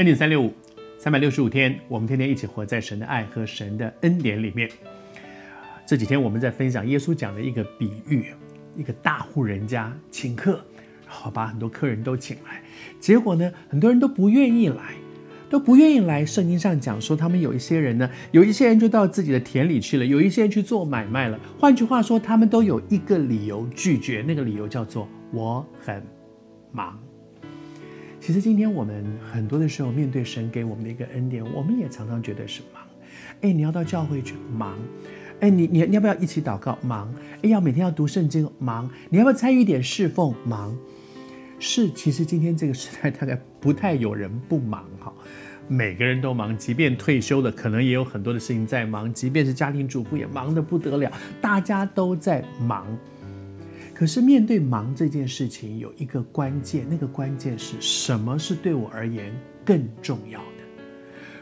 恩典三六五，三百六十五天，我们天天一起活在神的爱和神的恩典里面。这几天我们在分享耶稣讲的一个比喻，一个大户人家请客，然后把很多客人都请来，结果呢，很多人都不愿意来，都不愿意来。圣经上讲说，他们有一些人呢，有一些人就到自己的田里去了，有一些人去做买卖了。换句话说，他们都有一个理由拒绝，那个理由叫做我很忙。其实今天我们很多的时候面对神给我们的一个恩典，我们也常常觉得是忙。哎，你要到教会去忙，哎，你你要不要一起祷告？忙，哎，要每天要读圣经？忙，你要不要参与一点侍奉？忙，是。其实今天这个时代大概不太有人不忙哈，每个人都忙，即便退休了，可能也有很多的事情在忙，即便是家庭主妇也忙得不得了，大家都在忙。可是面对忙这件事情，有一个关键，那个关键是什么是对我而言更重要的？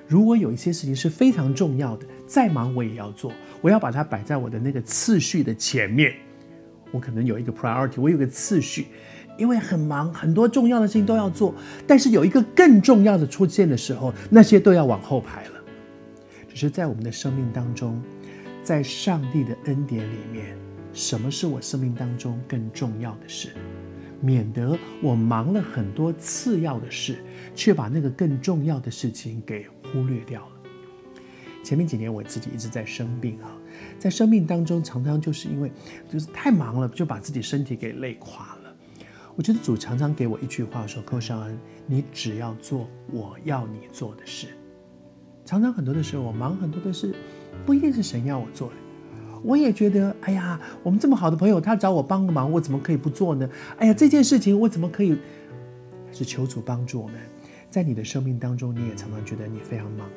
如果有一些事情是非常重要的，再忙我也要做，我要把它摆在我的那个次序的前面。我可能有一个 priority，我有个次序，因为很忙，很多重要的事情都要做。但是有一个更重要的出现的时候，那些都要往后排了。只是在我们的生命当中，在上帝的恩典里面。什么是我生命当中更重要的事？免得我忙了很多次要的事，却把那个更重要的事情给忽略掉了。前面几年我自己一直在生病啊，在生命当中常常就是因为就是太忙了，就把自己身体给累垮了。我觉得主常常给我一句话说：“寇绍恩，你只要做我要你做的事。”常常很多的时候我忙很多的事，不一定是神要我做的。我也觉得，哎呀，我们这么好的朋友，他找我帮个忙，我怎么可以不做呢？哎呀，这件事情我怎么可以？是求主帮助我们，在你的生命当中，你也常常觉得你非常忙吗？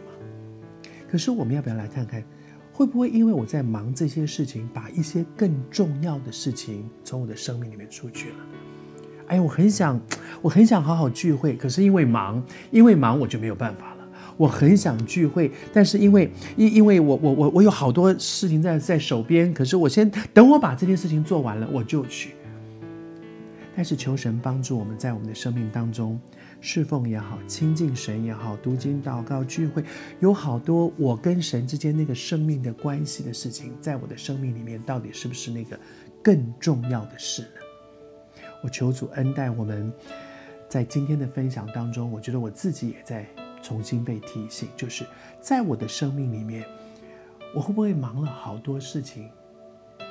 可是我们要不要来看看，会不会因为我在忙这些事情，把一些更重要的事情从我的生命里面出去了？哎呀，我很想，我很想好好聚会，可是因为忙，因为忙，我就没有办法。我很想聚会，但是因为因因为我我我我有好多事情在在手边，可是我先等我把这件事情做完了，我就去。但是求神帮助我们在我们的生命当中侍奉也好，亲近神也好，读经祷告聚会，有好多我跟神之间那个生命的关系的事情，在我的生命里面到底是不是那个更重要的事呢？我求主恩待我们，在今天的分享当中，我觉得我自己也在。重新被提醒，就是在我的生命里面，我会不会忙了好多事情，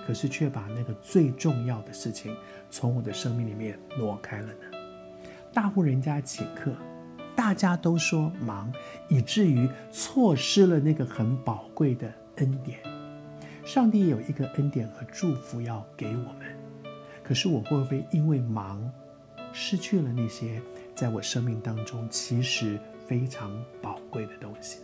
可是却把那个最重要的事情从我的生命里面挪开了呢？大户人家请客，大家都说忙，以至于错失了那个很宝贵的恩典。上帝有一个恩典和祝福要给我们，可是我会不会因为忙，失去了那些在我生命当中其实非常宝贵的东西？